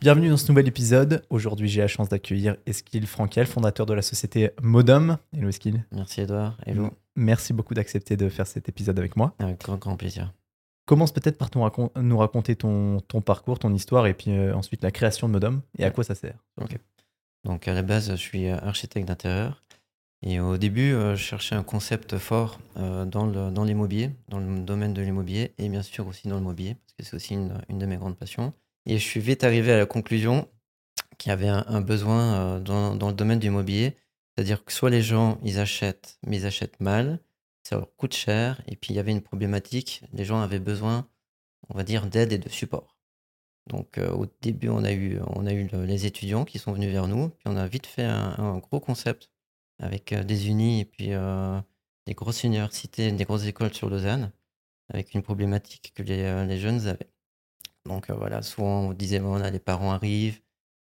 Bienvenue dans ce nouvel épisode. Aujourd'hui, j'ai la chance d'accueillir Eskil Frankel, fondateur de la société Modom. Hello Eskil. Merci Edouard. Hello. Merci beaucoup d'accepter de faire cet épisode avec moi. Avec grand, grand plaisir. Commence peut-être par ton nous raconter ton, ton, parcours, ton histoire et puis euh, ensuite la création de Modom et à quoi ça sert. Ok. Donc à la base, je suis architecte d'intérieur et au début, euh, je cherchais un concept fort euh, dans l'immobilier, dans, dans, le domaine de l'immobilier et bien sûr aussi dans le mobilier parce que c'est aussi une, une de mes grandes passions. Et je suis vite arrivé à la conclusion qu'il y avait un, besoin euh, dans, le domaine du mobilier. C'est-à-dire que soit les gens, ils achètent, mais ils achètent mal, ça leur coûte cher, et puis il y avait une problématique, les gens avaient besoin, on va dire, d'aide et de support. Donc euh, au début, on a eu, les étudiants qui sont venus vers nous, puis on a vite fait un, gros concept avec euh, des unis et puis des grosses universités, des grosses écoles sur Lausanne, avec une problématique que les jeunes avaient. Donc euh, voilà, souvent on disait, voilà, les parents arrivent,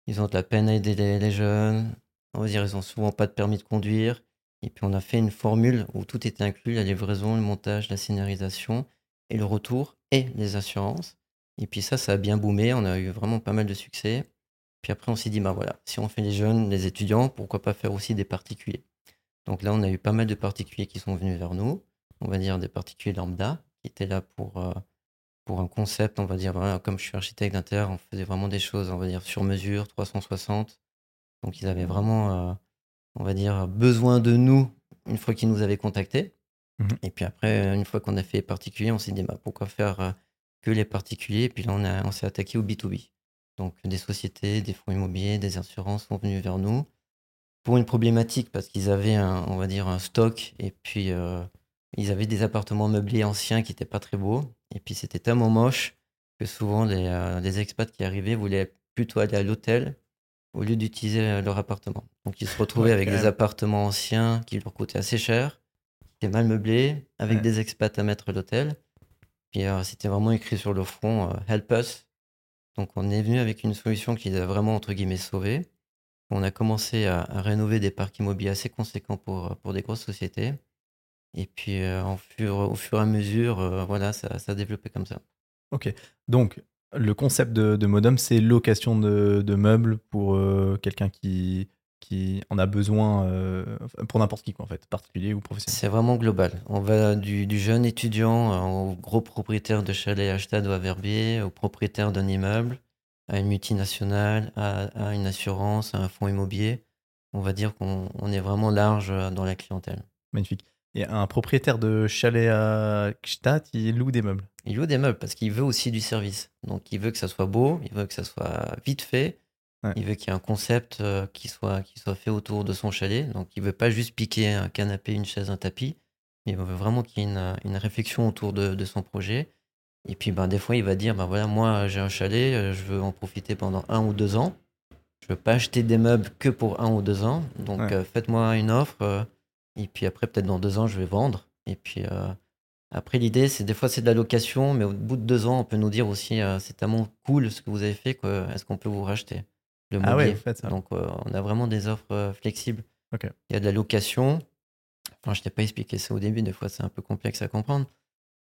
ils ont de la peine à aider les, jeunes, on va dire, ils ont souvent pas de permis de conduire. Et puis on a fait une formule où tout était inclus, la livraison, le montage, la scénarisation et le retour et les assurances. Et puis ça, ça a bien boomé, on a eu vraiment pas mal de succès. Puis après, on s'est dit, bah voilà, si on fait les jeunes, les étudiants, pourquoi pas faire aussi des particuliers? Donc là, on a eu pas mal de particuliers qui sont venus vers nous, on va dire des particuliers lambda, qui étaient là pour euh, pour un concept, on va dire, voilà, comme je suis architecte d'intérieur, on faisait vraiment des choses, on va dire, sur mesure, 360. Donc ils avaient vraiment, euh, on va dire, besoin de nous une fois qu'ils nous avaient contactés. Mmh Et puis après, une fois qu'on a fait les particuliers, on s'est dit, bah, pourquoi faire euh, que les particuliers? Et puis là, on, a, on s'est attaqué au B2B. Donc des sociétés, des fonds immobiliers, des assurances sont venus vers nous pour une problématique parce qu'ils avaient, un, on va dire, un stock et puis euh, ils avaient des appartements meublés anciens qui n'étaient pas très beaux. Et puis c'était tellement moche que souvent les, euh, les, expats qui arrivaient voulaient plutôt aller à l'hôtel au lieu d'utiliser euh, leur appartement. Donc ils se retrouvaient avec des appartements anciens qui leur coûtaient assez cher, qui étaient mal meublés, avec des expats à mettre à l'hôtel. Puis euh, c'était vraiment écrit sur le front Help us. Donc on est venu avec une solution qui les a vraiment entre guillemets sauvés. On a commencé à, à rénover des parcs immobiliers assez conséquents pour, pour des grosses sociétés. Et puis, euh, en fur, au fur et à mesure, euh, voilà, ça, ça a développé comme ça. Ok. Donc, le concept de, de Modem, c'est location de, de, meubles pour euh, quelqu'un qui, qui en a besoin, pour n'importe qui, quoi, en fait, particulier ou professionnel. C'est vraiment global. On va du, du jeune étudiant au gros propriétaire de chalet à Stade ou à Verbier, au propriétaire d'un immeuble, à une multinationale, à, à, une assurance, à un fonds immobilier. On va dire qu'on on est vraiment large dans la clientèle. Magnifique. Et un propriétaire de chalet à Gstaad, il loue des meubles. Il loue des meubles parce qu'il veut aussi du service. Donc il veut que ça soit beau, il veut que ça soit vite fait, il veut qu'il y ait un concept euh, qui, soit, qui soit fait autour de son chalet. Donc il veut pas juste piquer un canapé, une chaise, un tapis. Il veut vraiment qu'il y ait une, une réflexion autour de, de, son projet. Et puis ben, des fois, il va dire, ben voilà, moi j'ai un chalet, euh, je veux en profiter pendant un ou deux ans. Je veux pas acheter des meubles que pour un ou deux ans. Donc euh, faites-moi une offre et puis après, peut-être dans deux ans, je vais vendre. Et puis euh, après, l'idée, c'est des fois, c'est de la location, mais au bout de deux ans, on peut nous dire aussi, euh, c'est tellement cool ce que vous avez fait, est-ce qu'on peut vous racheter le ah ouais, ça. Donc, euh, on a vraiment des offres flexibles. Il y a de la location. Enfin, je t'ai pas expliqué ça au début, des fois, c'est un peu complexe à comprendre.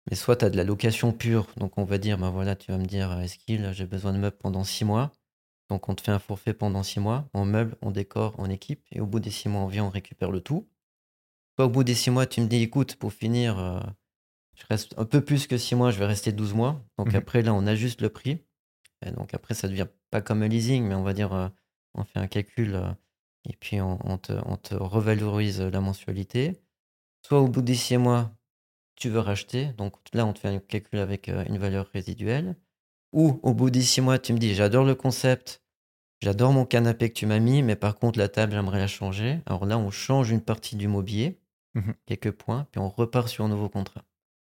Mais soit tu as de la location pure, donc on va dire, ben voilà, tu vas me dire, est-ce qu'il j'ai besoin de meubles pendant six mois? Donc on te fait un forfait pendant six mois, en meubles, en décor, en équipe, et au bout des six mois, on vient, on récupère le tout au bout des six mois, tu me dis, écoute, pour finir, euh, je reste un peu plus que six mois, je vais rester 12 mois. Donc mmh après, là, on ajuste le prix. Et donc après, ça devient pas comme un leasing, mais on va dire, euh, on fait un calcul euh, et puis on, te, on, te, revalorise la mensualité. Soit au bout des six mois, tu veux racheter. Donc là, on te fait un calcul avec une valeur résiduelle. Ou au bout des six mois, tu me dis, j'adore le concept, j'adore mon canapé que tu m'as mis, mais par contre, la table, j'aimerais la changer. Alors là, on change une partie du mobilier. Mmh quelques points, puis on repart sur un nouveau contrat.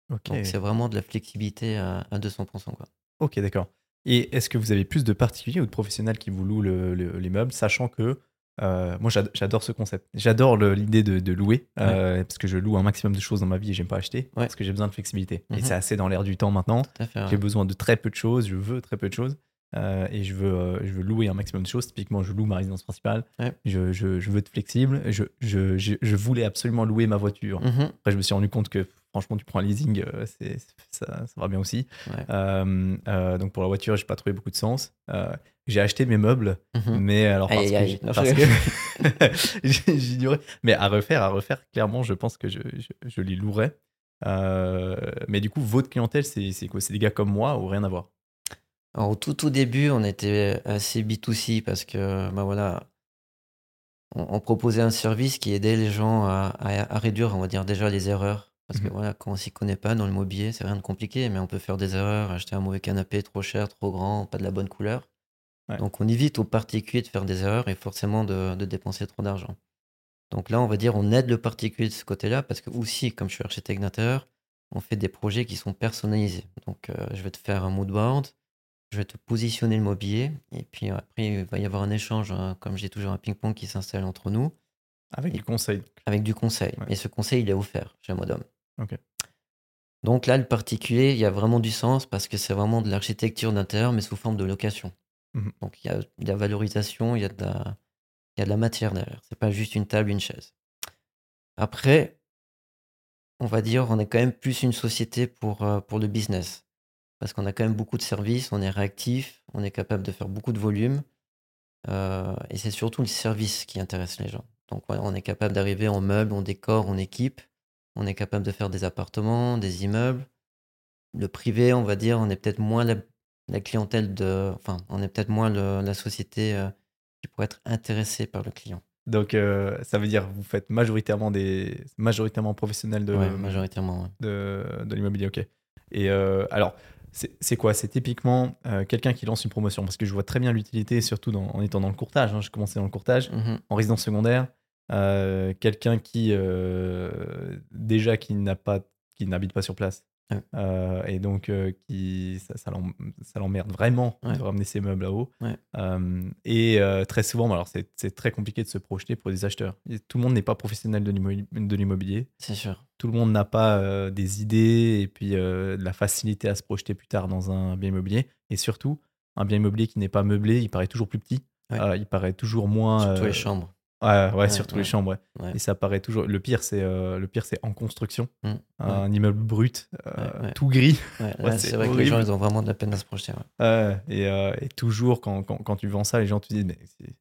Donc c'est vraiment de la flexibilité à, 200%. Quoi. Ok, d'accord. Et est-ce que vous avez plus de particuliers ou de professionnels qui vous louent les meubles, sachant que euh, moi j'adore ce concept. J'adore l'idée de, louer, euh, parce que je loue un maximum de choses dans ma vie et j'aime pas acheter, parce que j'ai besoin de flexibilité. Et mmh c'est assez dans l'air du temps maintenant. J'ai besoin de très peu de choses, je veux très peu de choses. Euh, et je veux, euh, je veux louer un maximum de choses. Typiquement, je loue ma résidence principale. Je, je, je, veux être flexible. Je, je, je, voulais absolument louer ma voiture. Mhm. Après, je me suis rendu compte que franchement, tu prends un leasing, euh, c'est, ça, ça va bien aussi. Ouais. Donc pour la voiture, j'ai pas trouvé beaucoup de sens. J'ai acheté mes meubles, Mhm. mais alors parce Aïe, que, aïe, j'ignorais. Mais à refaire, à refaire, clairement, je pense que je, je, je les louerais. Mais du coup, votre clientèle, c'est, c'est quoi? C'est des gars comme moi ou rien à voir? Alors, au tout, tout début, on était assez B2C parce que, bah voilà, on, on proposait un service qui aidait les gens à, à- à réduire, on va dire, déjà les erreurs. Parce que Mhm. voilà, quand on s'y connaît pas dans le mobilier, c'est rien de compliqué, mais on peut faire des erreurs, acheter un mauvais canapé trop cher, trop grand, pas de la bonne couleur. Ouais. Donc, on évite aux particuliers de faire des erreurs et forcément de, de dépenser trop d'argent. Donc là, on va dire, on aide le particulier de ce côté-là parce que aussi, comme je suis architecte d'intérieur, on fait des projets qui sont personnalisés. Donc, euh, je vais te faire un mood board, je vais te positionner le mobilier, et puis après, il va y avoir un échange, hein, comme j'ai toujours un ping-pong qui s'installe entre nous, Avec Et- du conseil. avec du conseil. Ouais. Et ce conseil, il est offert chez Modom. Ok. Donc là, le particulier, il y a vraiment du sens parce que c'est vraiment de l'architecture d'intérieur, mais sous forme de location. Mhm. Donc il y a de la valorisation, il y a de la, il y a de la matière derrière. C'est pas juste une table, une chaise. Après, on va dire, on est quand même plus une société pour, euh, pour le business. Parce qu'on a quand même beaucoup de services, on est réactif, on est capable de faire beaucoup de volume. euh, et c'est surtout le service qui intéresse les gens. Donc on est capable d'arriver en meubles, on décore, on équipe. On est capable de faire des appartements, des immeubles. Le privé, on va dire, on est peut-être moins la, la clientèle de. Enfin, on est peut-être moins le- la société euh, qui pourrait être intéressée par le client. Donc euh, ça veut dire vous faites majoritairement des majoritairement professionnels de, Ouais, majoritairement. ouais. de, de l'immobilier, ok. Et euh, alors, c'est quoi? C'est typiquement euh, quelqu'un qui lance une promotion, parce que je vois très bien l'utilité, surtout dans- en étant dans le courtage. hein. J'ai commencé dans le courtage, Mhm. en résidence secondaire. Euh, quelqu'un qui euh, déjà qui n'a pas, qui n'habite pas sur place, Ouais. Euh, et donc euh, qui ça, ça l'em- ça l'emmerde vraiment Ouais. de ramener ses meubles là-haut. Ouais. Euh, et très souvent, bah alors c'est très compliqué de se projeter pour des acheteurs. Et tout le monde n'est pas professionnel de l'immo- de l'immobilier C'est sûr. tout le monde n'a pas des idées et puis de la facilité à se projeter plus tard dans un bien immobilier. Et surtout, un bien immobilier qui n'est pas meublé, il paraît toujours plus petit. Il paraît toujours moins. Surtout les chambres. Ouais, ouais, Ouais, surtout ouais. les chambres. ouais. Et ça paraît toujours. Le pire, c'est euh, le pire, c'est en construction. Mm. Un immeuble brut, euh, tout gris. C'est vrai que les gens, ils ont vraiment de la peine à se projeter. et, euh, et toujours, quand, quand, quand tu vends ça, les gens te disent Mais c'est-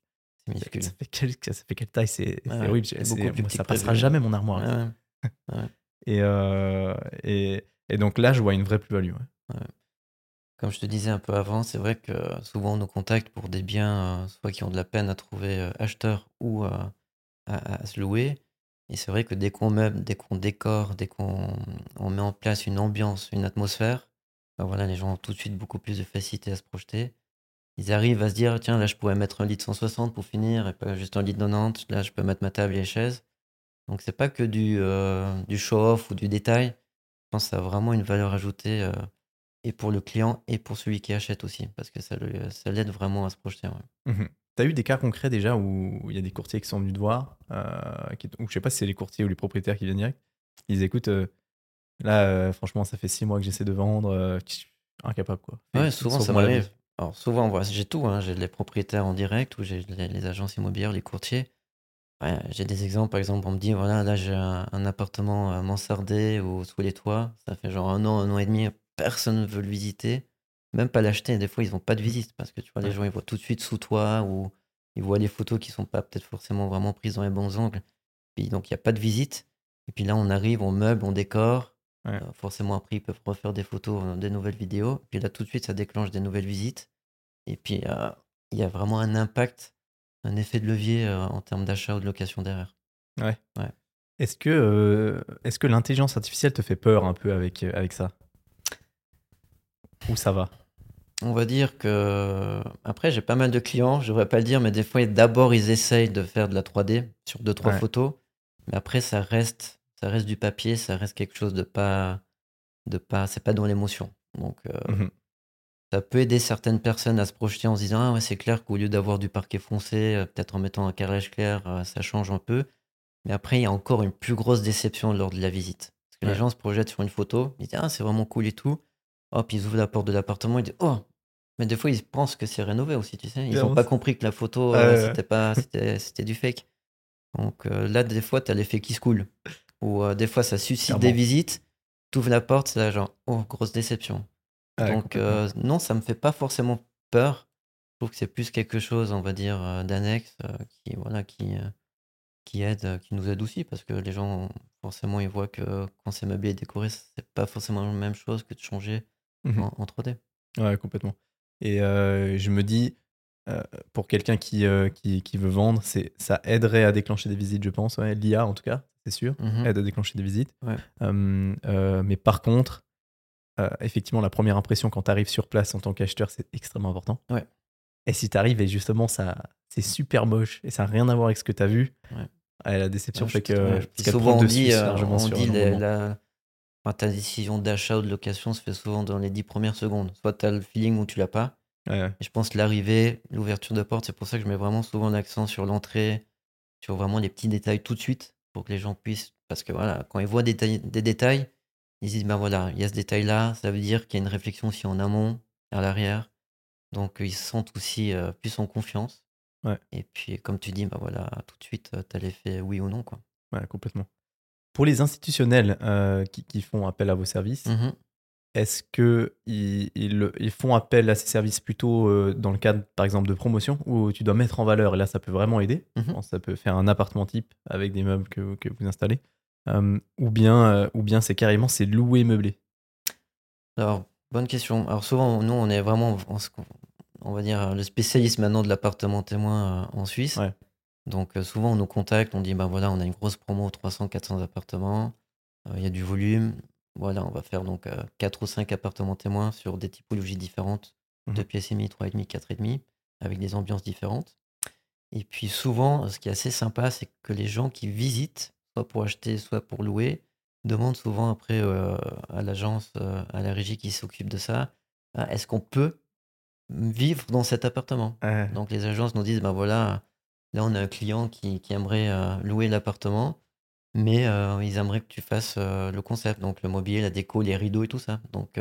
minuscule. ça fait, quelle, ça fait quelle taille C'est horrible. moi, ça passera prévu. jamais mon armoire. Et, et, et donc là, je vois une vraie plus-value. Comme je te disais un peu avant, c'est vrai que souvent on nous contacte pour des biens, euh, soit qui ont de la peine à trouver euh, acheteurs ou euh, à, à se louer. Et c'est vrai que dès qu'on meuble, dès qu'on décore, dès qu'on on met en place une ambiance, une atmosphère, ben voilà, les gens ont tout de suite beaucoup plus de facilité à se projeter. Ils arrivent à se dire, tiens, là je pourrais mettre un lit de 160 pour finir, et pas juste un lit de 90. Là je peux mettre ma table et les chaises. Donc c'est pas que du, euh, du show-off ou du détail. Je pense que ça a vraiment une valeur ajoutée. Euh, et pour le client et pour celui qui achète aussi, parce que ça l'aide vraiment à se projeter. ouais. Mhm. T'as eu des cas concrets déjà où il y a des courtiers qui sont venus te voir, euh, qui, ou je sais pas si c'est les courtiers ou les propriétaires qui viennent direct. Ils disent écoute, euh, là, euh, franchement, ça fait six mois que j'essaie de vendre, euh, je suis incapable quoi. Ouais, souvent ça m'arrive. Alors souvent, j'ai tout, hein. j'ai les propriétaires en direct ou j'ai les, les agences immobilières, les courtiers. Ouais, j'ai des exemples, par exemple, on me dit, voilà, là j'ai un, un appartement euh, mansardé ou sous les toits, ça fait genre un an, un an et demi, personne ne veut le visiter, même pas l'acheter, des fois ils n'ont pas de visite, parce que tu vois, les Ouais. gens ils voient tout de suite sous toi ou ils voient les photos qui sont pas peut-être forcément vraiment prises dans les bons angles, puis donc il n'y a pas de visite, et puis là on arrive, on meuble, on décore, Ouais. Euh, forcément après ils peuvent refaire des photos, euh, des nouvelles vidéos, puis là tout de suite ça déclenche des nouvelles visites, et puis euh, il y a vraiment un impact, un effet de levier euh, en termes d'achat ou de location derrière. Est-ce que, est-ce que l'intelligence artificielle te fait peur un peu avec, avec ça? Ou ça va On va dire que. Après, j'ai pas mal de clients, je devrais pas le dire, mais des fois, d'abord, ils essayent de faire de la 3D sur deux, trois Ouais. photos. Mais après, ça reste, ça reste du papier, ça reste quelque chose de pas. De pas c'est pas dans l'émotion. Donc, euh, Mhm. ça peut aider certaines personnes à se projeter en se disant Ah, ouais, c'est clair qu'au lieu d'avoir du parquet foncé, euh, peut-être en mettant un carrelage clair, euh, ça change un peu. Mais après, il y a encore une plus grosse déception lors de la visite. Parce que Ouais. les gens se projettent sur une photo, ils disent Ah, c'est vraiment cool et tout. Hop, ils ouvrent la porte de l'appartement, ils disent Oh Mais des fois, ils pensent que c'est rénové aussi, tu sais. Ils n'ont on pas compris que la photo, euh, c'était pas, c'était, c'était du fake. Donc euh, là, des fois, tu as l'effet qui se coule. Ou euh, des fois, ça suscite des visites. tu ouvres la porte, c'est là genre, oh, grosse déception. Donc, non, ça me fait pas forcément peur. Je trouve que c'est plus quelque chose, on va dire, d'annexe qui, voilà, qui, qui aide, qui nous aide aussi parce que les gens, forcément, ils voient que quand c'est meublé et décoré, c'est pas forcément la même chose que de changer Mhm. en, en 3D. Ouais, complètement. Et euh, je me dis, euh, pour quelqu'un qui, euh, qui, qui veut vendre, c'est, ça aiderait à déclencher des visites, je pense. Ouais, L'IA, en tout cas, c'est sûr, Mhm. aide à déclencher des visites. Ouais. Mais par contre, effectivement, la première impression quand tu arrives sur place en tant qu'acheteur, c'est extrêmement important. Ouais. Et si tu arrives et justement, ça, c'est super moche et ça n'a rien à voir avec ce que tu as vu, Ouais. ouais, la déception Ouais, fait je- que. souvent, on dit, on la- enfin, ta décision d'achat ou de location se fait souvent dans les 10 premières secondes. Soit tu as le feeling ou tu l'as pas. Ouais, ouais. Et je pense que l'arrivée, l'ouverture de porte, c'est pour ça que je mets vraiment souvent l'accent sur l'entrée, sur vraiment les petits détails tout de suite, pour que les gens puissent. Parce que voilà, quand ils voient des, détails- des détails, ils se disent, ben voilà, il y a ce détail-là, ça veut dire qu'il y a une réflexion aussi en amont, à l'arrière. Donc euh, ils se sentent aussi euh, plus en confiance. Ouais. Et puis, comme tu dis, ben voilà, tout de suite, tu as l'effet oui ou non. Quoi. Ouais, complètement. Pour les institutionnels euh, qui, qui font appel à vos services, Mhm. est-ce que ils, font appel à ces services plutôt euh, dans le cadre, par exemple, de promotion, où tu dois mettre en valeur, et là, ça peut vraiment aider? Je Mhm. pense que ça peut faire un appartement type avec des meubles que, que vous installez. Euh, ou bien, ou bien c'est carrément c'est loué meublé? Alors, bonne question. Alors souvent, nous, on est vraiment, on, va dire, le spécialiste maintenant de l'appartement témoin en Suisse. Ouais. Donc euh, souvent, on nous contacte, on dit, ben voilà, on a une grosse promo, 300-400 appartements, euh, il y a du volume. Voilà, on va faire donc 4 ou 5 appartements témoins sur des typologies différentes, Mhm. 2 pièces et demie, 3 et demi, 4 et demi, avec des ambiances différentes. Et puis souvent, ce qui est assez sympa, c'est que les gens qui visitent, soit pour acheter, soit pour louer, demandent souvent après euh, à l'agence, euh, à la régie qui s'occupe de ça, Ah, est-ce qu'on peut vivre dans cet appartement? Ouais. Donc les agences nous disent, ben voilà, là on a un client qui, qui aimerait euh, louer l'appartement, mais euh, ils aimeraient que tu fasses euh, le concept, donc le mobilier, la déco, les rideaux et tout ça. Donc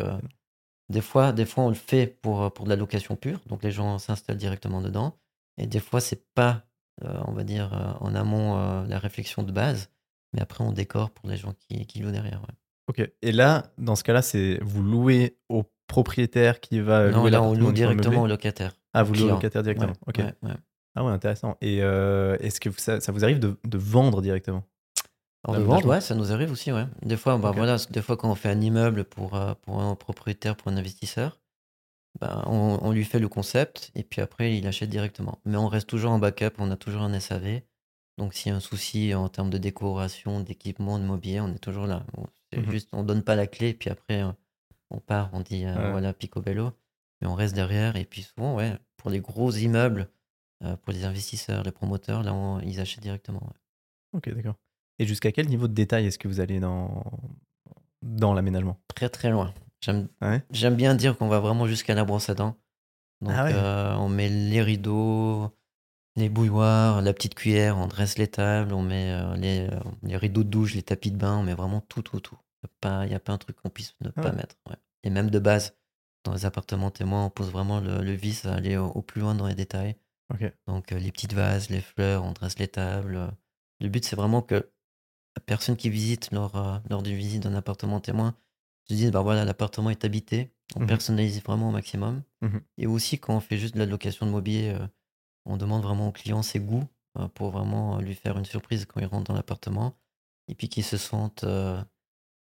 des fois, des fois on le fait pour, pour de la location pure, donc les gens s'installent directement dedans, et des fois c'est pas, euh, on va dire, euh, en amont euh, la réflexion de base, mais après on décore pour les gens qui, qui louent derrière. ouais. Ok. Et là, dans ce cas-là, c'est vous louez au propriétaire qui va non, louer là on loue directement au locataire. Ah, vous louez au locataire directement. Ouais, ok. ouais. Ah ouais, intéressant. Et euh, est-ce que ça, ça vous arrive de, de vendre directement? Alors, de L'aménagement. vendre, ouais, ça nous arrive aussi, ouais. Des fois, bah, voilà, des fois quand on fait un immeuble pour, euh, pour un propriétaire, pour un investisseur, bah, on, on lui fait le concept et puis après il achète directement. Mais on reste toujours en backup, on a toujours un SAV. Donc s'il y a un souci en termes de décoration, d'équipement, de mobilier, on est toujours là. On, Mhm. juste, on donne pas la clé et puis après euh, on part, on dit euh, Ouais. voilà picobello, mais on reste derrière et puis souvent, ouais, pour les gros immeubles, pour les investisseurs, les promoteurs, là on- ils achètent directement. ouais. Ok, d'accord. Et jusqu'à quel niveau de détail est-ce que vous allez dans, dans l'aménagement? Très très loin. J'aime Ouais? J'aime bien dire qu'on va vraiment jusqu'à la brosse à dents. Donc, Ah ouais? euh, on met les rideaux, les bouilloires, la petite cuillère, on dresse les tables, on met euh, les, euh, les rideaux de douche, les tapis de bain, on met vraiment tout, tout, tout. Il n'y a, a pas un truc qu'on puisse ne Ah pas ouais? mettre. ouais. Et même de base, dans les appartements témoins, on pose vraiment le, le vice à aller au, au plus loin dans les détails. Donc, euh, les petites vases, les fleurs, on dresse les tables. euh. Le but, c'est vraiment que la personne qui visite lors, euh, lors d'une visite d'un appartement témoin se dise, bah voilà, l'appartement est habité. On Mhm. personnalise vraiment au maximum. Mhm. Et aussi, quand on fait juste de la location de mobilier, on demande vraiment au client ses goûts pour vraiment lui faire une surprise quand il rentre dans l'appartement. Et puis qu'il se sente euh,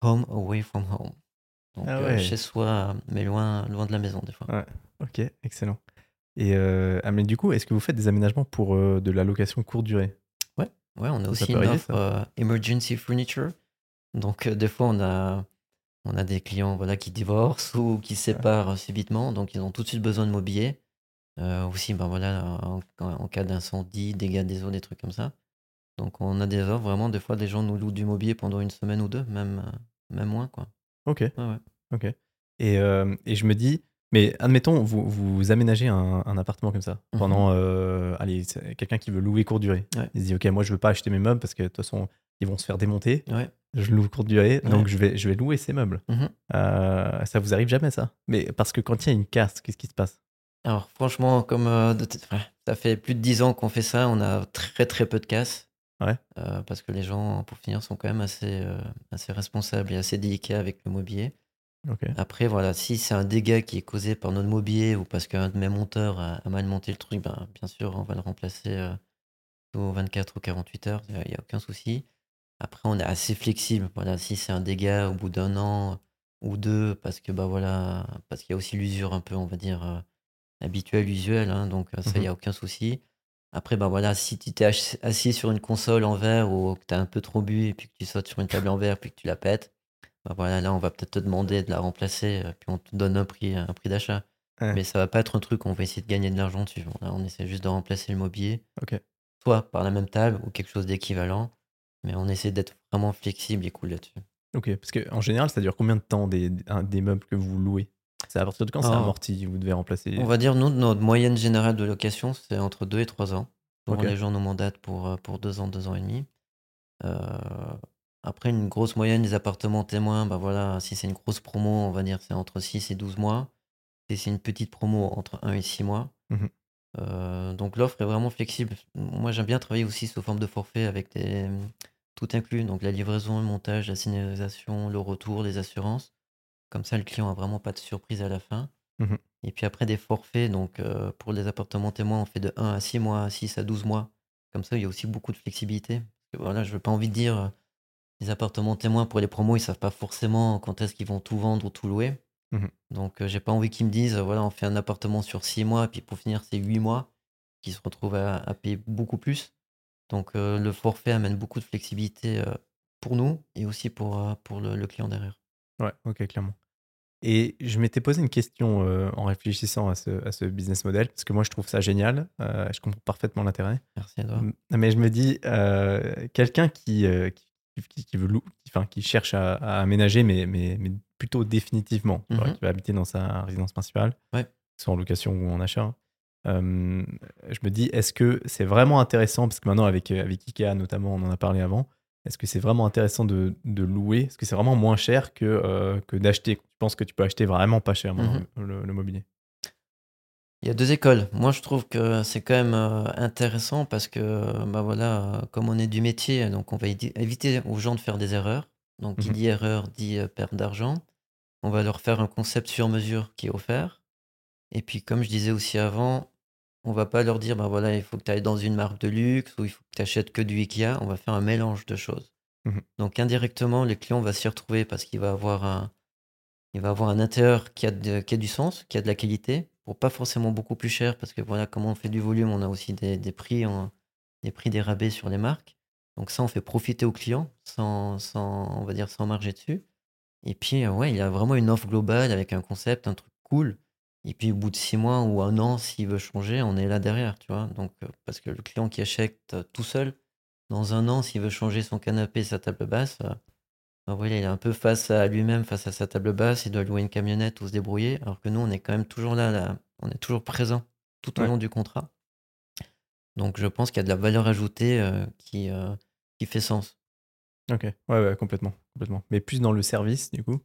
home away from home. Donc, Ah euh, chez soi, mais loin, loin de la maison, des fois. Ouais. Ok, excellent. Et euh, ah, mais du coup, est-ce que vous faites des aménagements pour euh, de la location courte durée? Ouais, on a Ça, aussi une arriver, offre euh, emergency furniture. Donc, des fois, on a, on a des clients voilà, qui divorcent ou qui se séparent euh, subitement. Donc, ils ont tout de suite besoin de mobilier. Euh, aussi, ben voilà, en, en cas d'incendie, dégâts des eaux, des trucs comme ça. Donc, on a des offres. Vraiment, des fois, des gens nous louent du mobilier pendant une semaine ou deux, même, même moins. Quoi. Ok, Ouais, ouais. ok. Et, euh, et je me dis, mais admettons, vous, vous aménagez un, un appartement comme ça Mhm. pendant, euh, allez, quelqu'un qui veut louer courte durée. Ouais. Il se dit, ok, moi je veux pas acheter mes meubles parce que de toute façon, ils vont se faire démonter. Ouais. Je loue courte durée, Ouais. donc je vais, je vais louer ces meubles. Mhm. Euh, ça vous arrive jamais ça? Mais parce que quand il y a une casse, qu'est-ce qui se passe? Alors, franchement, comme euh, ça fait plus de 10 ans qu'on fait ça, on a très très peu de casses. Ouais. Euh, parce que les gens, pour finir, sont quand même assez, euh, assez responsables et assez délicats avec le mobilier. Ok. Après, voilà, si c'est un dégât qui est causé par notre mobilier ou parce qu'un de mes monteurs a, a mal monté le truc, ben, bien sûr, on va le remplacer euh, aux 24 ou 48 heures, il n'y a, aucun souci. Après, on est assez flexible. Voilà, si c'est un dégât au bout d'un an ou deux, parce que bah voilà, parce qu'il y a aussi l'usure un peu, on va dire, euh, habituelle, usuelle, hein, donc euh, ça, il n'y a aucun souci. Après, bah voilà, si tu t'es assis sur une console en verre ou que tu as un peu trop bu et puis que tu sautes sur une table en verre puis que tu la pètes, bah voilà, là, on va peut-être te demander de la remplacer, euh, puis on te donne un prix, un prix d'achat. Ouais. Mais ça va pas être un truc où on va essayer de gagner de l'argent dessus. On essaie juste de remplacer le mobilier, Ok. soit par la même table ou quelque chose d'équivalent, mais on essaie d'être vraiment flexible et cool là-dessus. Ok. Parce qu'en général, ça dure combien de temps des, des meubles que vous louez? C'est à partir de quand c'est Oh. amorti Vous devez remplacer. On va dire, nous, notre moyenne générale de location, c'est entre 2 et 3 ans. Ok. les gens nous mandatent pour, euh, pour 2 ans, 2 ans et demi. Euh, après, une grosse moyenne des appartements témoins, bah voilà, si c'est une grosse promo, on va dire c'est entre 6 et 12 mois. Si c'est une petite promo, entre 1 et 6 mois. Mhm. Euh, donc l'offre est vraiment flexible. Moi, j'aime bien travailler aussi sous forme de forfait avec des, tout inclus, donc la livraison, le montage, la signalisation, le retour, les assurances. Comme ça, le client a vraiment pas de surprise à la fin. Mhm. Et puis après, des forfaits, donc euh, pour les appartements témoins, on fait de 1 à 6 mois, 6 à 12 mois. Comme ça, il y a aussi beaucoup de flexibilité. Voilà, je n'ai pas envie de dire, les appartements témoins pour les promos, ils savent pas forcément quand est-ce qu'ils vont tout vendre ou tout louer. Mhm. Donc, euh, j'ai pas envie qu'ils me disent, voilà, on fait un appartement sur 6 mois, puis pour finir, c'est 8 mois, qu'ils se retrouvent à, à payer beaucoup plus. Donc, euh, le forfait amène beaucoup de flexibilité euh, pour nous et aussi pour, euh, pour le, le client derrière. Ouais, ok, clairement. Et je m'étais posé une question en réfléchissant à ce, à ce business model, parce que moi je trouve ça génial, je comprends parfaitement l'intérêt. Merci Edouard. M- Mais je me dis, quelqu'un qui, qui, qui, qui veut lou- qui- enfin, qui cherche à, à aménager, mais, mais, mais plutôt définitivement, Mhm. qui va habiter dans sa résidence principale, Ouais. soit en location ou en achat. euh, je me dis, est-ce que c'est vraiment intéressant, parce que maintenant avec, euh, avec Ikea notamment, on en a parlé avant, est-ce que c'est vraiment intéressant de, de louer? Est-ce que c'est vraiment moins cher que, euh, que d'acheter? Tu penses que tu peux acheter vraiment pas cher Mhm. le, le mobilier? Il y a deux écoles. Moi, je trouve que c'est quand même euh, intéressant parce que, bah voilà, comme on est du métier, donc on va éviter aux gens de faire des erreurs. Donc, qui Mhm. dit erreur dit euh, perte d'argent. On va leur faire un concept sur mesure qui est offert. Et puis, comme je disais aussi avant, on va pas leur dire, bah voilà, il faut que tu ailles dans une marque de luxe ou il faut que tu achètes que du Ikea. On va faire un mélange de choses. Mhm. Donc, indirectement, le client va s'y retrouver parce qu'il va avoir un, il va avoir un intérieur qui a, de- qui a du sens, qui a de la qualité, pas forcément beaucoup plus cher, parce que voilà, comme on fait du volume, on a aussi des, prix, des prix des rabais sur les marques. Donc ça, on fait profiter au client sans, sans, on va dire, sans marger dessus. Et puis, euh, ouais, il y a vraiment une offre globale avec un concept, un truc cool. Et puis, au bout de six mois ou un an, s'il veut changer, on est là derrière, tu vois. Donc, euh, parce que le client qui achète euh, tout seul, dans un an, s'il veut changer son canapé, sa table basse, voilà, il est un peu face à lui-même, face à sa table basse, il doit louer une camionnette ou se débrouiller, alors que nous, on est quand même toujours là, là on est toujours présent tout au Ouais. long du contrat. Donc, je pense qu'il y a de la valeur ajoutée euh, qui, euh, qui fait sens. Ok, ouais, ouais, complètement, complètement. Mais plus dans le service, du coup?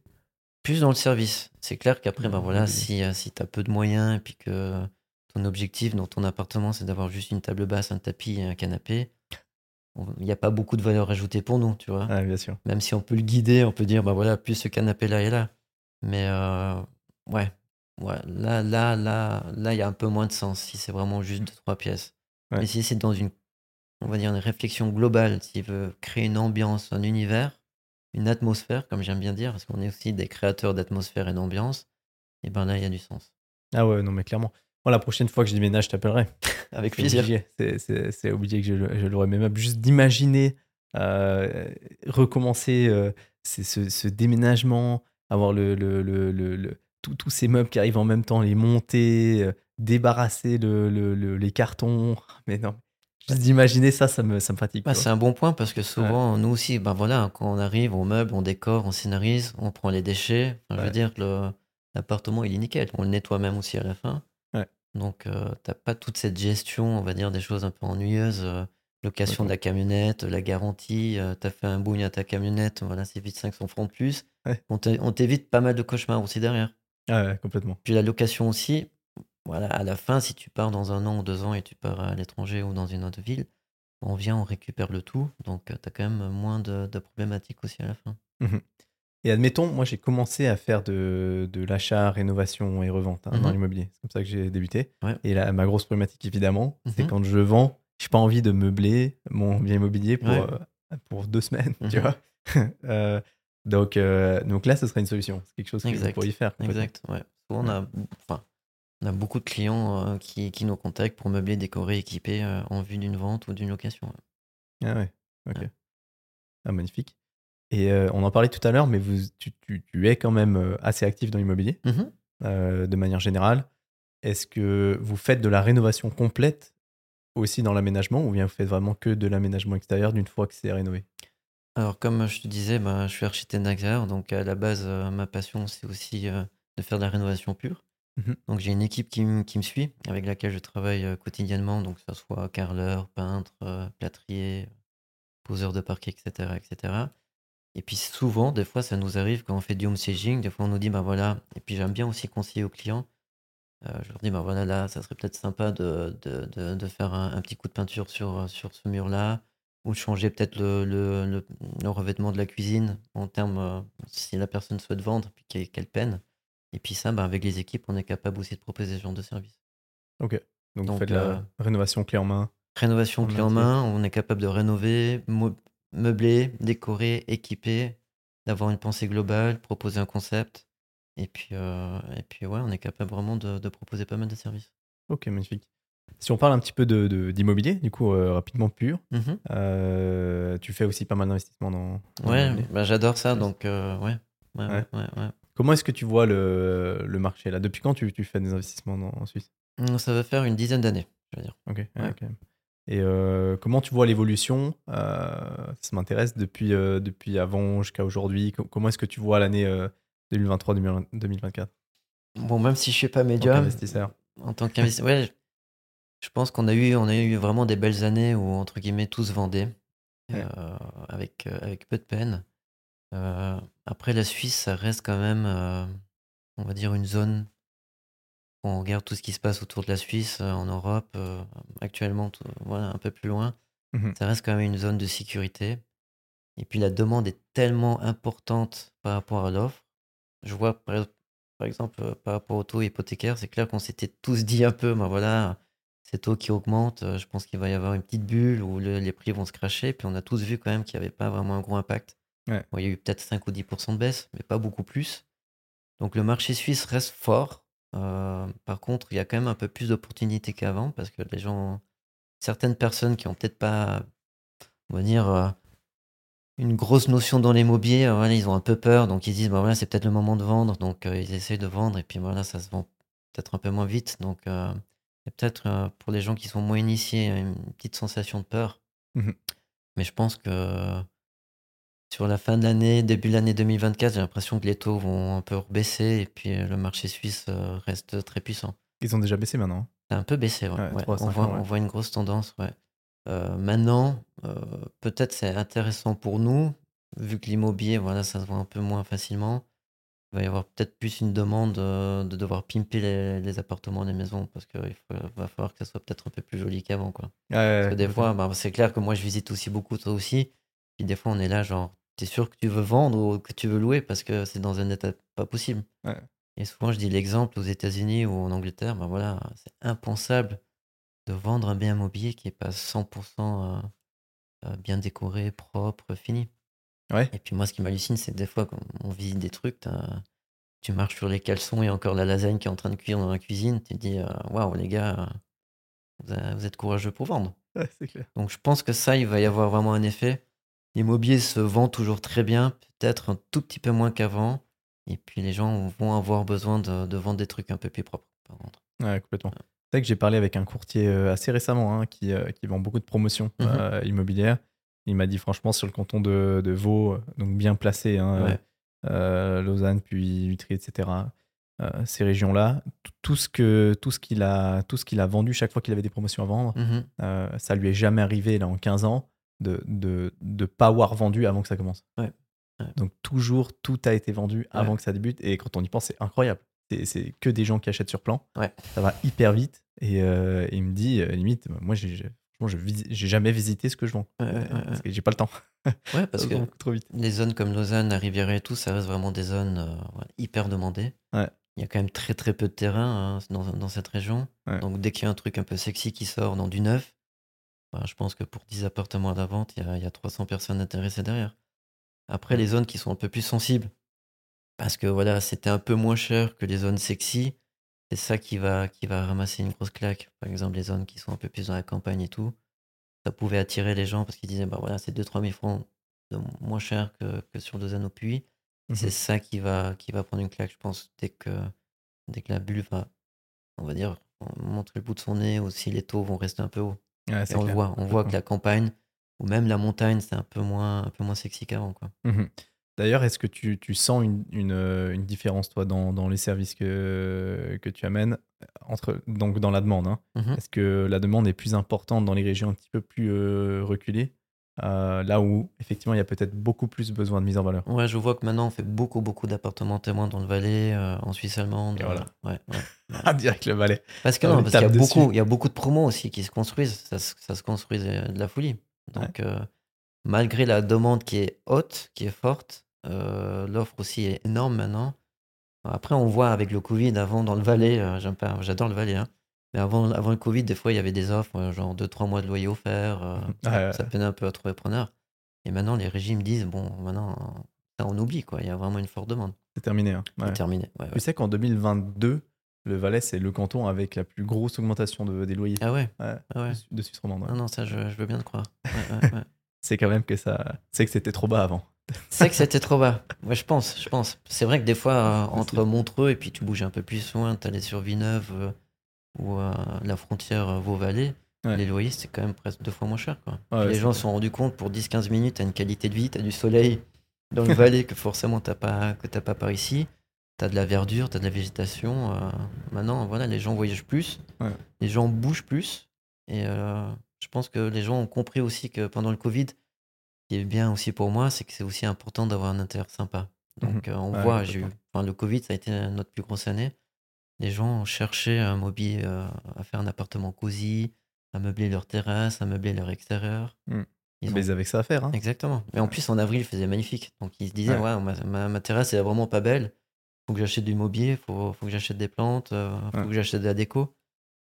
Plus dans le service. C'est clair qu'après, ben voilà, si, euh, si tu as peu de moyens et puis que ton objectif dans ton appartement, c'est d'avoir juste une table basse, un tapis et un canapé, il n'y a pas beaucoup de valeur ajoutée pour nous, tu vois. Ouais, bien sûr. Même si on peut le guider, on peut dire, bah voilà, plus ce canapé-là est là. Mais euh, ouais, ouais, là, là, là, là, il y a un peu moins de sens si c'est vraiment juste deux, trois pièces. Ouais. Mais si c'est dans une, on va dire, une réflexion globale, s'il veut créer une ambiance, un univers, une atmosphère, comme j'aime bien dire, parce qu'on est aussi des créateurs d'atmosphère et d'ambiance, et ben là, il y a du sens. Ah ouais, non, mais clairement. Moi, la prochaine fois que je déménage, je t'appellerai. Avec plaisir. C'est- obligé que je, je l'aurai. Mais même juste d'imaginer euh, recommencer euh, c'est ce, ce déménagement, avoir le, le, le, le- tous ces meubles qui arrivent en même temps, les monter, euh, débarrasser le, le- le- les cartons. Mais non, juste d'imaginer ça, ça me, ça me fatigue. Bah, c'est un bon point parce que souvent, nous aussi, ben voilà, quand on arrive, on meuble, on décore, on scénarise, on prend les déchets. Enfin, Je veux dire que l'appartement, il est nickel. On le nettoie même aussi à la fin. Donc, euh, t'as pas toute cette gestion, on va dire, des choses un peu ennuyeuses. euh, location de la camionnette, la garantie, euh, t'as fait un bougne à ta camionnette, voilà, c'est vite 500 francs de plus. Ouais. On t'é- on t'évite pas mal de cauchemars aussi derrière. Ah ouais, complètement. Puis la location aussi, voilà, à la fin, si tu pars dans un an ou deux ans et tu pars à l'étranger ou dans une autre ville, on vient, on récupère le tout. Donc, tu as quand même moins de, de problématiques aussi à la fin. Et admettons, moi j'ai commencé à faire de, de l'achat, rénovation et revente hein, dans Mhm. l'immobilier. C'est comme ça que j'ai débuté. Ouais. Et là, ma grosse problématique, évidemment, c'est Mhm. quand je vends, j'ai pas envie de meubler mon bien immobilier pour, Ouais. euh, pour deux semaines, tu Mhm. vois. Euh, donc, euh, donc là, ce serait une solution. C'est quelque chose que vous pourriez faire. Exact, ouais. Souvent, on a, enfin, on a beaucoup de clients qui, qui nous contactent pour meubler, décorer, équiper en vue d'une vente ou d'une location. Ah ouais, ok. Ouais. Ah, magnifique. Et euh, on en parlait tout à l'heure, mais vous, tu, tu- tu es quand même euh, assez actif dans l'immobilier, Mhm. euh, de manière générale. Est-ce que vous faites de la rénovation complète aussi dans l'aménagement ou bien vous faites vraiment que de l'aménagement extérieur d'une fois que c'est rénové? Alors, comme je te disais, bah, je suis architecte d'intérieur, donc à la base, euh, ma passion, c'est aussi de faire de la rénovation pure. Mhm. Donc, j'ai une équipe qui, me suit, avec laquelle je travaille quotidiennement, donc que ce soit carreleur, peintre, plâtrier, poseur de parquet, etc., etc. Et puis souvent, des fois, ça nous arrive quand on fait du home staging, des fois on nous dit, bah voilà, et puis j'aime bien aussi conseiller aux clients. Euh, je leur dis, bah voilà, là, ça serait peut-être sympa de, de, de, de faire un, un petit coup de peinture sur, sur ce mur-là, ou de changer peut-être le, le, le, le revêtement de la cuisine en termes, euh, si la personne souhaite vendre, puis qu'elle qu'elle peine. Et puis ça, bah, avec les équipes, on est capable aussi de proposer ce genre de service. Ok. Donc, vous Donc, faites de la euh, rénovation clé en main. Rénovation En clé en main, on est capable de rénover, mo- meubler, décorer, équiper, d'avoir une pensée globale, proposer un concept. Et puis, euh, et puis ouais, on est capable vraiment de, de proposer pas mal de services. Ok, magnifique. Si on parle un petit peu de- de- d'immobilier, du coup, euh, rapidement pur, Mhm. euh, tu fais aussi pas mal d'investissements dans, dans Ouais, bah, j'adore ça, donc ouais. Ouais, Ouais. Comment est-ce que tu vois le, le marché là? Depuis quand tu, tu fais des investissements dans- en Suisse? Ça va faire une dizaine d'années, je veux dire. Ok. Et euh, comment tu vois l'évolution? Euh, Ça m'intéresse depuis, euh, depuis avant jusqu'à aujourd'hui. Co- comment est-ce que tu vois l'année euh, 2023-2024 Bon, même si je suis pas en tant médium, qu'investisseur en tant qu'investisseur, ouais, je- je pense qu'on a eu, on a eu vraiment des belles années où, entre guillemets, tout se vendait, Ouais. avec, avec peu de peine. Après, la Suisse, ça reste quand même, on va dire, une zone. Quand on regarde tout ce qui se passe autour de la Suisse, euh, en Europe, euh, actuellement, tout- voilà, un peu plus loin, Mhm. ça reste quand même une zone de sécurité. Et puis, la demande est tellement importante par rapport à l'offre. Je vois, par, par exemple, euh, par rapport au taux hypothécaire, c'est clair qu'on s'était tous dit un peu, ben voilà, ces taux qui augmentent, je pense qu'il va y avoir une petite bulle où le- les prix vont se cracher. Puis, on a tous vu quand même qu'il n'y avait pas vraiment un gros impact. Ouais. Bon, il y a eu peut-être 5 ou 10% de baisse, mais pas beaucoup plus. Donc le marché suisse reste fort. Euh, par contre, il y a quand même un peu plus d'opportunités qu'avant parce que les gens, certaines personnes qui ont peut-être pas, on va dire, euh, une grosse notion dans l'immobilier, euh, voilà, ils ont un peu peur, donc ils disent, bah voilà, c'est peut-être le moment de vendre, donc euh, ils essayent de vendre et puis voilà, ça se vend peut-être un peu moins vite. Donc euh, peut-être euh, pour les gens qui sont moins initiés une petite sensation de peur. Mhm. Mais je pense que sur la fin de l'année, début de l'année 2024, j'ai l'impression que les taux vont un peu baisser et puis euh, le marché suisse euh, reste très puissant. Ils ont déjà baissé maintenant. A un peu baissé, ouais. On, voit, ans, ouais. on voit une grosse tendance, ouais. Euh, maintenant, euh, peut-être c'est intéressant pour nous, vu que l'immobilier, voilà, ça se voit un peu moins facilement. Il va y avoir peut-être plus une demande euh, de devoir pimper les, les appartements, les maisons, parce qu'il va falloir que ça soit peut-être un peu plus joli qu'avant, quoi. Parce que des fois, bah, c'est clair que moi, je visite aussi beaucoup, toi aussi. Puis des fois, on est là, genre, t'es sûr que tu veux vendre ou que tu veux louer parce que c'est dans un état pas possible. Ouais. Et souvent, je dis l'exemple aux États-Unis ou en Angleterre, ben voilà, c'est impensable de vendre un bien immobilier qui est pas 100% euh, euh, bien décoré, propre, fini. Ouais. Et puis moi, ce qui m'hallucine, c'est que des fois, quand on visite des trucs, tu marches sur les caleçons et encore la lasagne qui est en train de cuire dans la cuisine, tu te dis, euh, waouh, les gars, vous êtes courageux pour vendre. Ouais, clair. Donc je pense que ça, il va y avoir vraiment un effet. L'immobilier se vend toujours très bien, peut-être un tout petit peu moins qu'avant. Et puis les gens vont avoir besoin de, de vendre des trucs un peu plus propres, par contre. Ouais, complètement. C'est vrai que j'ai parlé avec un courtier euh, assez récemment hein, qui, euh, qui vend beaucoup de promotions Mhm. euh, immobilières. Il m'a dit franchement sur le canton de, de Vaud, donc bien placé, hein, Ouais. euh, Lausanne, puis Utrecht, etc. euh, ces régions-là, tout- ce que tout ce qu'il a tout ce qu'il a vendu chaque fois qu'il avait des promotions à vendre, euh, ça lui est jamais arrivé là en 15 ans de de de pas avoir vendu avant que ça commence. Ouais. Ouais. Donc toujours tout a été vendu avant Ouais. que ça débute et quand on y pense c'est incroyable. C'est- que des gens qui achètent sur plan. Ça va hyper vite et, euh, il me dit euh, limite moi j'ai je j'ai jamais visité ce que je vends. Parce que j'ai pas le temps. Ouais, parce que trop vite. les zones comme Lausanne, la Riviera et tout, ça reste vraiment des zones euh, hyper demandées. Ouais. Il y a quand même très très peu de terrain hein, dans, dans cette région. Ouais. Donc dès qu'il y a un truc un peu sexy qui sort dans du neuf, bah, je pense que pour 10 appartements à la vente, il y a, y a 300 personnes intéressées derrière. Après, les zones qui sont un peu plus sensibles, parce que voilà, c'était un peu moins cher que les zones sexy, c'est ça qui va, qui va ramasser une grosse claque. Par exemple, les zones qui sont un peu plus dans la campagne et tout, ça pouvait attirer les gens parce qu'ils disaient, bah voilà, c'est 2-3 000 francs de moins cher que, que sur Lausanne au Puy. Mhm. C'est ça qui va, qui va prendre une claque, je pense, dès que, dès que la bulle va, on va dire, montrer le bout de son nez, ou si les taux vont rester un peu hauts. Ouais, Et c'est on clair. voit, on voit que la campagne, ou même la montagne, c'est un peu moins, un peu moins sexy qu'avant, quoi. Mhm. D'ailleurs, est-ce que tu, tu sens une, une, euh, une différence, toi, dans, dans les services que, que tu amènes, entre, donc dans la demande hein? Mhm. Est-ce que la demande est plus importante dans les régions un petit peu plus euh, reculées, euh, là où, effectivement, il y a peut-être beaucoup plus besoin de mise en valeur Ouais, je vois que maintenant on fait beaucoup, beaucoup d'appartements témoins dans le Valais, euh, en Suisse allemande. Et voilà. euh, ouais, ouais. Ah, direct le Valais. Parce que non, on parce qu'il y a dessus. beaucoup, il y a beaucoup de promos aussi qui se construisent. Ça, se- ça se construit de de la folie. Donc, euh, malgré la demande qui est haute, qui est forte, euh, l'offre aussi est énorme maintenant. Après, on voit avec le Covid, avant dans le Valais, euh, j'adore le Valais, hein. Mais avant, avant le Covid, des fois, il y avait des offres, euh, genre 2-3 mois de loyer offert. euh, ça, ouais. ça peinait un peu à trouver preneur. Et maintenant, les régimes disent, bon, maintenant, ça, on oublie, quoi. Il y a vraiment une forte demande. C'est terminé. hein. C'est terminé. ouais. Tu sais qu'en 2022, le Valais, c'est le canton avec la plus grosse augmentation de, des loyers Ah ouais, ah de, Suisse romande. Non, non, ça, je, je veux bien te croire. C'est quand même que ça. C'est que c'était trop bas avant. C'est que c'était trop bas. Ouais, je pense, je pense. C'est vrai que des fois, euh, entre Montreux et puis tu bouges un peu plus loin, t'allais sur Villeneuve euh, ou euh, la frontière euh, Vaud-Vallée, Ouais. les loyers, c'est quand même presque deux fois moins cher. Quoi. Ouais, les gens se sont rendus compte pour 10-15 minutes, t'as une qualité de vie, t'as du soleil dans le Valais que forcément t'as pas, que t'as pas par ici. T'as de la verdure, t'as de la végétation. euh, maintenant, voilà, les gens voyagent plus, Ouais. les gens bougent plus. Et euh, je pense que les gens ont compris aussi que pendant le Covid, ce qui est bien aussi pour moi, c'est que c'est aussi important d'avoir un intérieur sympa. Donc euh, on voit, j'ai eu, complètement. enfin, le Covid, ça a été notre plus grosse année. Les gens cherchaient un mobilier, euh, à faire un appartement cosy, à meubler leur terrasse, à meubler leur extérieur. Mm. Ils ont- Mais ils avaient que ça à faire. Hein. Exactement. Mais en plus, en avril, il faisait magnifique. Donc ils se disaient, Ouais. ouais, ma, ma- ma terrasse, est vraiment pas belle. Faut que j'achète du mobilier, faut, faut que j'achète des plantes, euh, faut Ouais. que j'achète de la déco.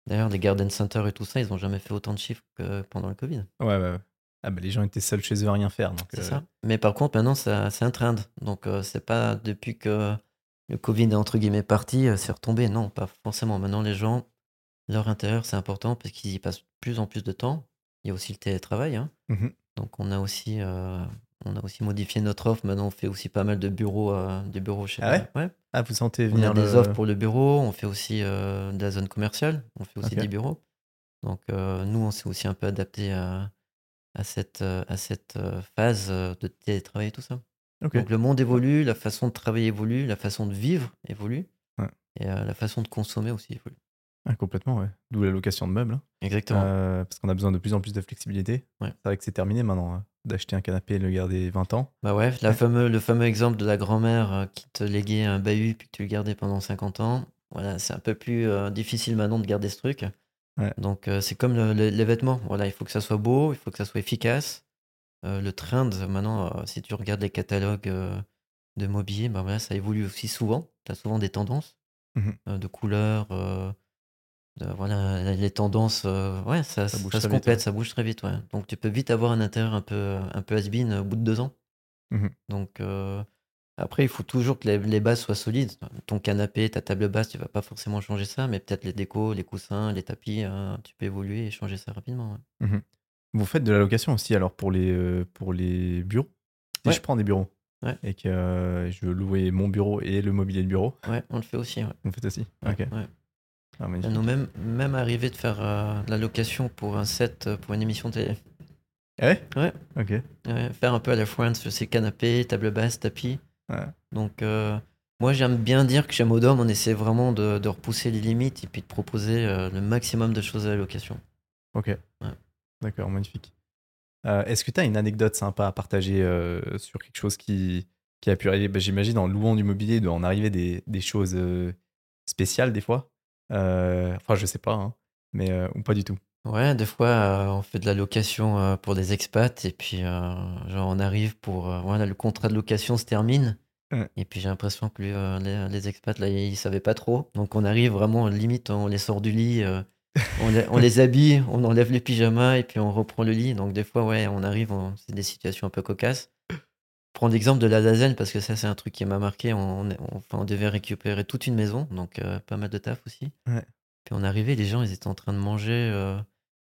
D'ailleurs, les garden centers et tout ça, ils ont jamais fait autant de chiffres que pendant le Covid. Ouais, ouais, ouais. Ah, bah, les gens étaient seuls chez eux à rien faire. C'est euh, ça. Mais par contre, maintenant, ça- c'est un trend. Donc, euh, c'est pas depuis que le Covid est entre guillemets parti, euh, c'est retombé. Non, pas forcément. Maintenant, les gens, leur intérieur, c'est important parce qu'ils y passent de plus en plus de temps. Il y a aussi le télétravail. hein. Mhm. Donc, on a aussi, euh, on a aussi modifié notre offre. Maintenant, on fait aussi pas mal de bureaux, euh, des bureaux chez Ah ouais? Ouais. Ah, vous sentez On venir a des offres pour le bureau. On fait aussi euh, de la zone commerciale. On fait aussi des bureaux. Donc, nous, on s'est aussi un peu adapté à, à cette, à cette phase de télétravail et tout ça. Donc le monde évolue, la façon de travailler évolue, la façon de vivre évolue, Ouais. et euh, la façon de consommer aussi évolue. Ah, complètement, ouais. D'où la location de meubles. hein. Exactement. Euh, parce qu'on a besoin de plus en plus de flexibilité. Ouais. C'est vrai que c'est terminé maintenant hein, d'acheter un canapé et le garder 20 ans. Bah ouais, la fameux, le fameux exemple de la grand-mère euh, qui te léguait un bahut puis que tu le gardais pendant 50 ans. Voilà, c'est un peu plus euh, difficile maintenant de garder ce truc. Ouais. Donc c'est comme le- le- les vêtements. Voilà, il faut que ça soit beau, il faut que ça soit efficace. Euh, le trend, maintenant, euh, si tu regardes les catalogues euh, de mobilier, bah voilà, ça évolue aussi souvent. Tu as souvent des tendances euh, de couleurs. de- voilà, les tendances, ouais, ça, Ça se très vite, complète, ça bouge très vite. Ouais. Donc tu peux vite avoir un intérieur un peu, un peu has-been au bout de deux ans. Mhm. Donc après, il faut toujours que les, les bases soient solides. Ton canapé, ta table basse, tu vas pas forcément changer ça, mais peut-être les décos, les coussins, les tapis, euh, tu peux évoluer et changer ça rapidement. ouais. Vous faites de la location aussi alors pour les, euh, pour les bureaux? Si Ouais. je prends des bureaux Ouais. et que euh, je veux louer mon bureau et le mobilier de bureau, Ouais, on le fait aussi. Ouais. vous le faites aussi? Ouais, Ok. ouais. Ah, Ça magnifique. nous même, même arrivé de faire euh, de la location pour un set, euh, pour une émission télé. Ah ouais? Ouais. Ok. Ouais, faire un peu à la Friends, c'est canapé, table basse, tapis. Ouais. Donc, euh, moi, j'aime bien dire que chez Modom, on essaie vraiment de, de repousser les limites et puis de proposer euh, le maximum de choses à la location. Ok. D'accord, magnifique. Euh, Est-ce que tu as une anecdote sympa à partager euh, sur quelque chose qui, qui a pu arriver? Bah, J'imagine en louant du mobilier, il doit en arriver des, des choses euh, spéciales des fois. Enfin, je sais pas, hein, mais ou pas du tout. Ouais, des fois, on fait de la location pour des expats et puis genre on arrive pour voilà le contrat de location se termine Ouais. et puis j'ai l'impression que les, les expats là ils savaient pas trop donc on arrive vraiment limite on les sort du lit, on, les, on les habille, on enlève les pyjamas et puis on reprend le lit donc des fois ouais on arrive, c'est des situations un peu cocasses. Prendre l'exemple de la Dazen parce que ça c'est un truc qui m'a marqué, on, on, enfin, on devait récupérer toute une maison donc euh, pas mal de taf aussi. Ouais. Puis on arrivait, les gens ils étaient en train de manger. euh,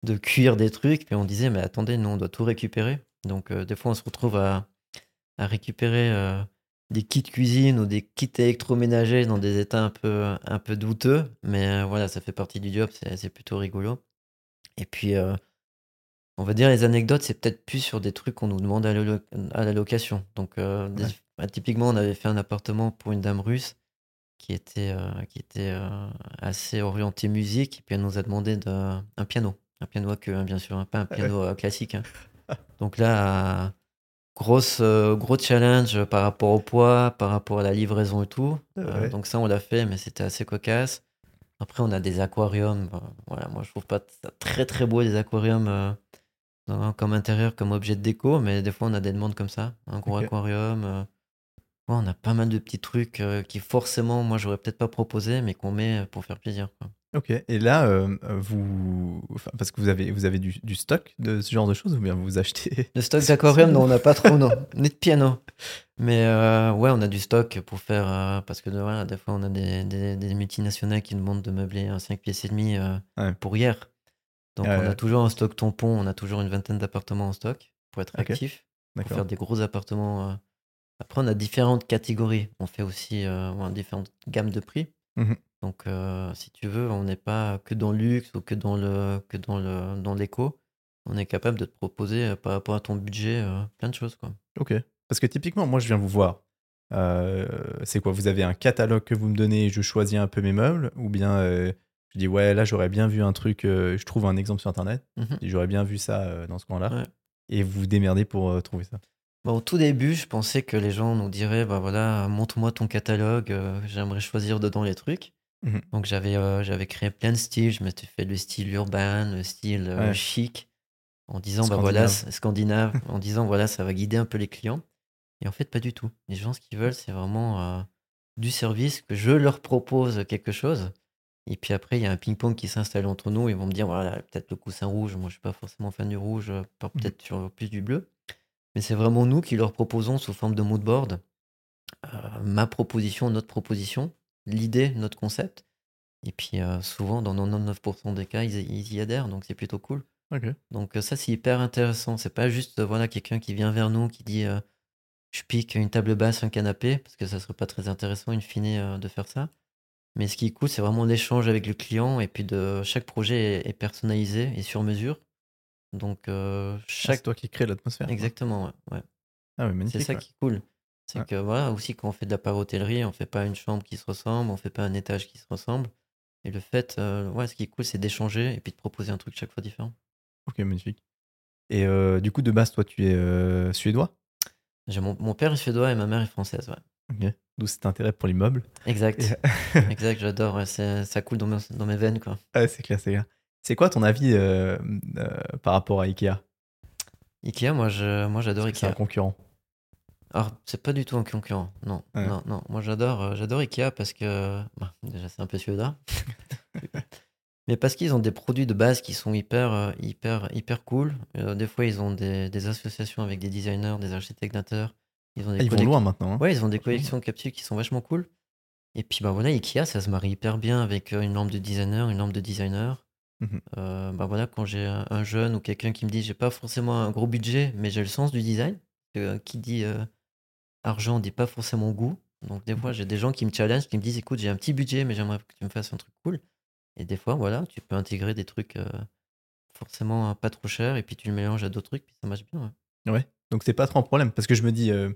de cuire des trucs, puis on disait, mais attendez, nous, on doit tout récupérer. Donc, euh, des fois, on se retrouve à, à récupérer des kits cuisine ou des kits électroménagers dans des états un peu, un peu douteux, mais euh, voilà, ça fait partie du job, c'est plutôt rigolo. Et puis, euh, on va dire, les anecdotes, c'est peut-être plus sur des trucs qu'on nous demande à, la lo- à la location. Donc, euh, Ouais. bah, typiquement, on avait fait un appartement pour une dame russe qui était, euh, qui était assez orientée musique, et puis elle nous a demandé de, un piano. Un piano à queue, hein, bien sûr, hein, pas un piano euh, classique. hein. Donc là, grosse, euh, gros challenge par rapport au poids, par rapport à la livraison et tout. Euh, donc ça, on l'a fait, mais c'était assez cocasse. Après, on a des aquariums. voilà, moi, je trouve pas ça très très beau les aquariums euh, dans- comme intérieur, comme objet de déco, mais des fois, on a des demandes comme ça. Un gros aquarium. ouais, on a pas mal de petits trucs qui, forcément, moi, j'aurais peut-être pas proposé, mais qu'on met pour faire plaisir. quoi. Ok. Et là, euh, vous, enfin, parce que vous avez, vous avez du, du stock de ce genre de choses ou bien vous achetez Le stock d'aquarium, non, on n'a pas trop, non. Ni de piano. Mais euh, ouais, on a du stock pour faire. euh, parce que des fois, on a des, des, des multinationales qui nous demandent de meubler un 5 pièces et demi euh, Ouais. pour hier. Donc, on a toujours un stock tampon, on a toujours une vingtaine d'appartements en stock pour être Ok. actif, pour faire des gros appartements. Après, on a différentes catégories. On fait aussi différentes gammes de prix. Mhm. Donc, euh, si tu veux, on n'est pas que dans le luxe ou que dans le que dans le dans l'éco. On est capable de te proposer euh, par rapport à ton budget euh, plein de choses quoi. Ok. Parce que typiquement, moi, je viens vous voir. C'est quoi? Vous avez un catalogue que vous me donnez et je choisis un peu mes meubles? Ou bien je dis, ouais, là, j'aurais bien vu un truc, je trouve un exemple sur Internet, et j'aurais bien vu ça dans ce coin-là. Ouais. Et vous vous démerdez pour trouver ça. Bon, au tout début, je pensais que les gens nous diraient bah voilà, montre-moi ton catalogue, j'aimerais choisir dedans les trucs. Mhm. Donc j'avais euh, j'avais créé plein de styles, je m'étais fait le style urbain, le style euh, Ouais. chic, en disant bah voilà, Scandinave. en disant voilà, ça va guider un peu les clients. Et en fait, pas du tout. Les gens, ce qu'ils veulent, c'est vraiment euh, du service, que je leur propose quelque chose. Et puis après, il y a un ping-pong qui s'installe entre nous. Ils vont me dire, voilà, peut-être le coussin rouge. Moi, je suis pas forcément fan du rouge, euh, Mhm. peut-être sur plus du bleu. Mais c'est vraiment nous qui leur proposons sous forme de mood board ma proposition, notre proposition, l'idée, notre concept. Et puis euh, souvent, dans 99% des cas, ils, ils y adhèrent. Donc c'est plutôt cool. Donc euh, ça, c'est hyper intéressant. C'est pas juste euh, voilà quelqu'un qui vient vers nous qui dit euh, je pique une table basse, un canapé, parce que ça serait pas très intéressant in fine euh, de faire ça. Mais ce qui est cool, c'est vraiment l'échange avec le client et puis de chaque projet est, est personnalisé et sur mesure. Donc Ah, C'est chaque toi qui crée l'atmosphère. exactement, ouais, ouais. Ah C'est ça ouais. qui est cool. C'est Ouais. que voilà aussi quand on fait de la parotellerie, on fait pas une chambre qui se ressemble, on fait pas un étage qui se ressemble. Et le fait, euh, ouais, ce qui est cool, c'est d'échanger et puis de proposer un truc chaque fois différent. Ok, magnifique. Et euh, du coup, de base, toi, tu es euh, suédois? J'ai mon, mon père est suédois et ma mère est française, ouais. Ok. D'où cet intérêt pour l'immeuble. Exact. Exact, j'adore. ouais, ça coule dans mes, dans mes veines, quoi. Ah, c'est clair, c'est clair. C'est quoi ton avis par rapport à Ikea? Ikea, moi, je, moi, j'adore que C'est un Ikea. concurrent. Alors, c'est pas du tout un concurrent. Non, Ouais. non, non. Moi, j'adore, euh, j'adore Ikea parce que, bah, déjà, c'est un peu suédois. Mais parce qu'ils ont des produits de base qui sont hyper, euh, hyper, hyper cool. Euh, des fois, ils ont des, des associations avec des designers, des architectes d'intérieur. Ils ont des Ah, ils vont loin maintenant. hein. Ouais, ils ont des collections de capsules qui sont vachement cool. Et puis, bah voilà, Ikea, ça se marie hyper bien avec euh, une lampe de designer, une lampe de designer. Mhm. Euh, bah voilà, quand j'ai un, un jeune ou quelqu'un qui me dit j'ai pas forcément un gros budget, mais j'ai le sens du design, euh, qui dit euh, argent dit pas forcément goût. Donc des fois, j'ai des gens qui me challenge, qui me disent écoute, j'ai un petit budget, mais j'aimerais que tu me fasses un truc cool. Et des fois, voilà, tu peux intégrer des trucs euh, forcément euh, pas trop chers et puis tu le mélanges à d'autres trucs, puis ça marche bien. ouais. Ouais. Donc c'est pas trop un problème parce que je me dis, euh,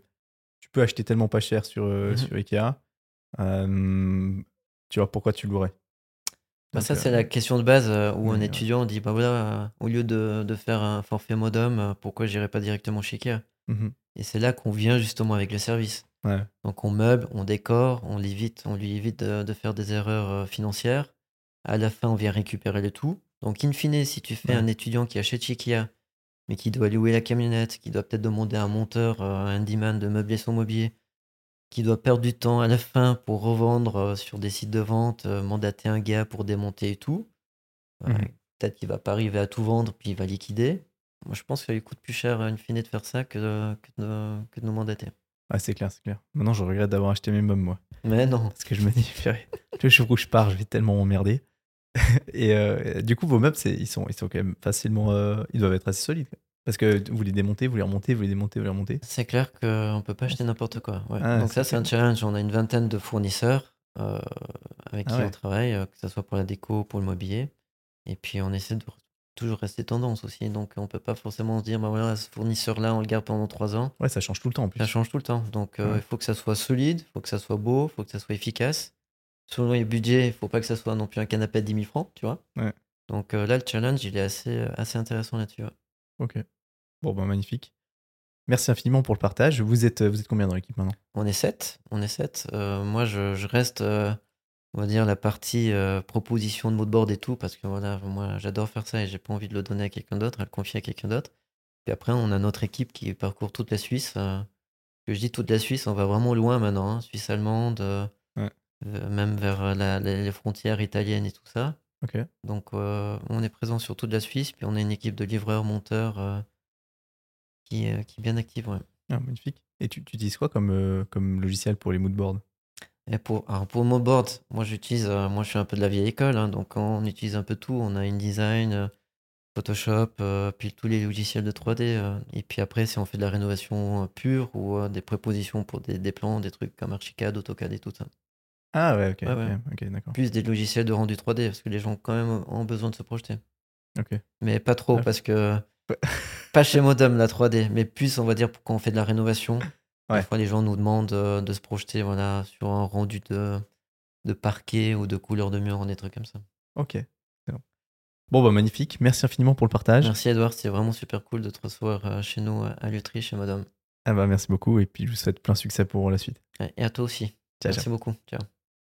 tu peux acheter tellement pas cher sur, euh, Mhm. sur Ikea. Tu vois pourquoi tu louerais? Bah, Donc, ça, c'est la question de base où un ouais. étudiant dit bah voilà, au lieu de, de faire un forfait modem, pourquoi j'irais pas directement chez Ikea? Mhm. Et c'est là qu'on vient justement avec le service. Ouais. Donc on meuble, on décore, on, l'évite, on lui évite de, de faire des erreurs euh, financières. À la fin, on vient récupérer le tout. Donc, in fine, si tu fais Ouais. un étudiant qui achète chez Kia, mais qui doit louer la camionnette, qui doit peut-être demander à un monteur, euh, un handyman de meubler son mobilier, qui doit perdre du temps à la fin pour revendre euh, sur des sites de vente, mandater un gars pour démonter et tout, Mhm. peut-être qu'il va pas arriver à tout vendre, puis il va liquider. Moi, je pense lui coûte plus cher, in fine, de faire ça que de, que de, que de nous mandater. Ouais, c'est clair, c'est clair. Maintenant, je regrette d'avoir acheté mes meubles, moi. Mais non. Parce que je me dis, le jour où je pars, je vais tellement m'emmerder. et euh, du coup, vos meubles, ils sont, ils sont quand même facilement. euh, ils doivent être assez solides. Parce que vous les démontez, vous les remontez, vous les démontez, vous les remontez. C'est clair qu'on peut pas acheter n'importe quoi. ouais. Ah, Donc ça, c'est un challenge. On a une vingtaine de fournisseurs euh, avec Ah qui ouais. on travaille, euh, que ce soit pour la déco, pour le mobilier. Et puis on essaie de toujours rester tendance aussi. Donc on peut pas forcément se dire, bah voilà, ce fournisseur-là, on le garde pendant trois ans. Ouais, ça change tout le temps en plus. Ça change tout le temps. Donc euh, Ouais. il faut que ça soit solide, il faut que ça soit beau, il faut que ça soit efficace. Selon les budgets, il faut pas que ça soit non plus un canapé à 10 000 francs, tu vois. Ouais. Donc euh, là, le challenge, il est assez, assez intéressant là-dessus. ouais. Ok. Bon, bah, magnifique. Merci infiniment pour le partage. Vous êtes, vous êtes combien dans l'équipe maintenant? On est sept. On est sept. Euh, moi, je, je reste, euh, on va dire, la partie euh, proposition de moodboard et tout, parce que voilà, moi, j'adore faire ça et j'ai pas envie de le donner à quelqu'un d'autre, à le confier à quelqu'un d'autre. Puis après, on a notre équipe qui parcourt toute la Suisse. euh, que je dis toute la Suisse, on va vraiment loin maintenant, hein, Suisse allemande, euh, Ouais. même vers la- la- les frontières italiennes et tout ça. Ok. Donc, on est présent sur toute la Suisse, puis on a une équipe de livreurs, monteurs qui, qui est bien active. ouais. Ah, magnifique. Et tu, tu utilises quoi comme, comme logiciel pour les moodboards Et pour, alors pour moodboard, moi j'utilise, euh, moi je suis un peu de la vieille école, hein, donc on utilise un peu tout. On a InDesign, euh, Photoshop, euh, puis tous les logiciels de 3D. euh, et puis après, si on fait de la rénovation pure ou des prépositions pour des, des plans, des trucs comme Archicad, AutoCAD et tout ça. Ah, ouais, ok. Ouais, ouais. Plus des logiciels de rendu 3D, parce que les gens quand même ont besoin de se projeter. Ok. Mais pas trop, Ouais. parce que pas chez Modem la 3D, mais plus on va dire quand on fait de la rénovation. Ouais. Des fois, les gens nous demandent euh, de se projeter voilà, sur un rendu de, de parquet ou de couleur de mur, des trucs comme ça. Ok. C'est bon. Bah, magnifique. Merci infiniment pour le partage. Merci Edouard, c'était vraiment super cool de te recevoir euh, chez nous à Lutry, chez Modem. Ah, bah, merci beaucoup. Et puis, je vous souhaite plein succès pour la suite. Et à toi aussi. Ciao, ciao. Merci beaucoup. Ciao.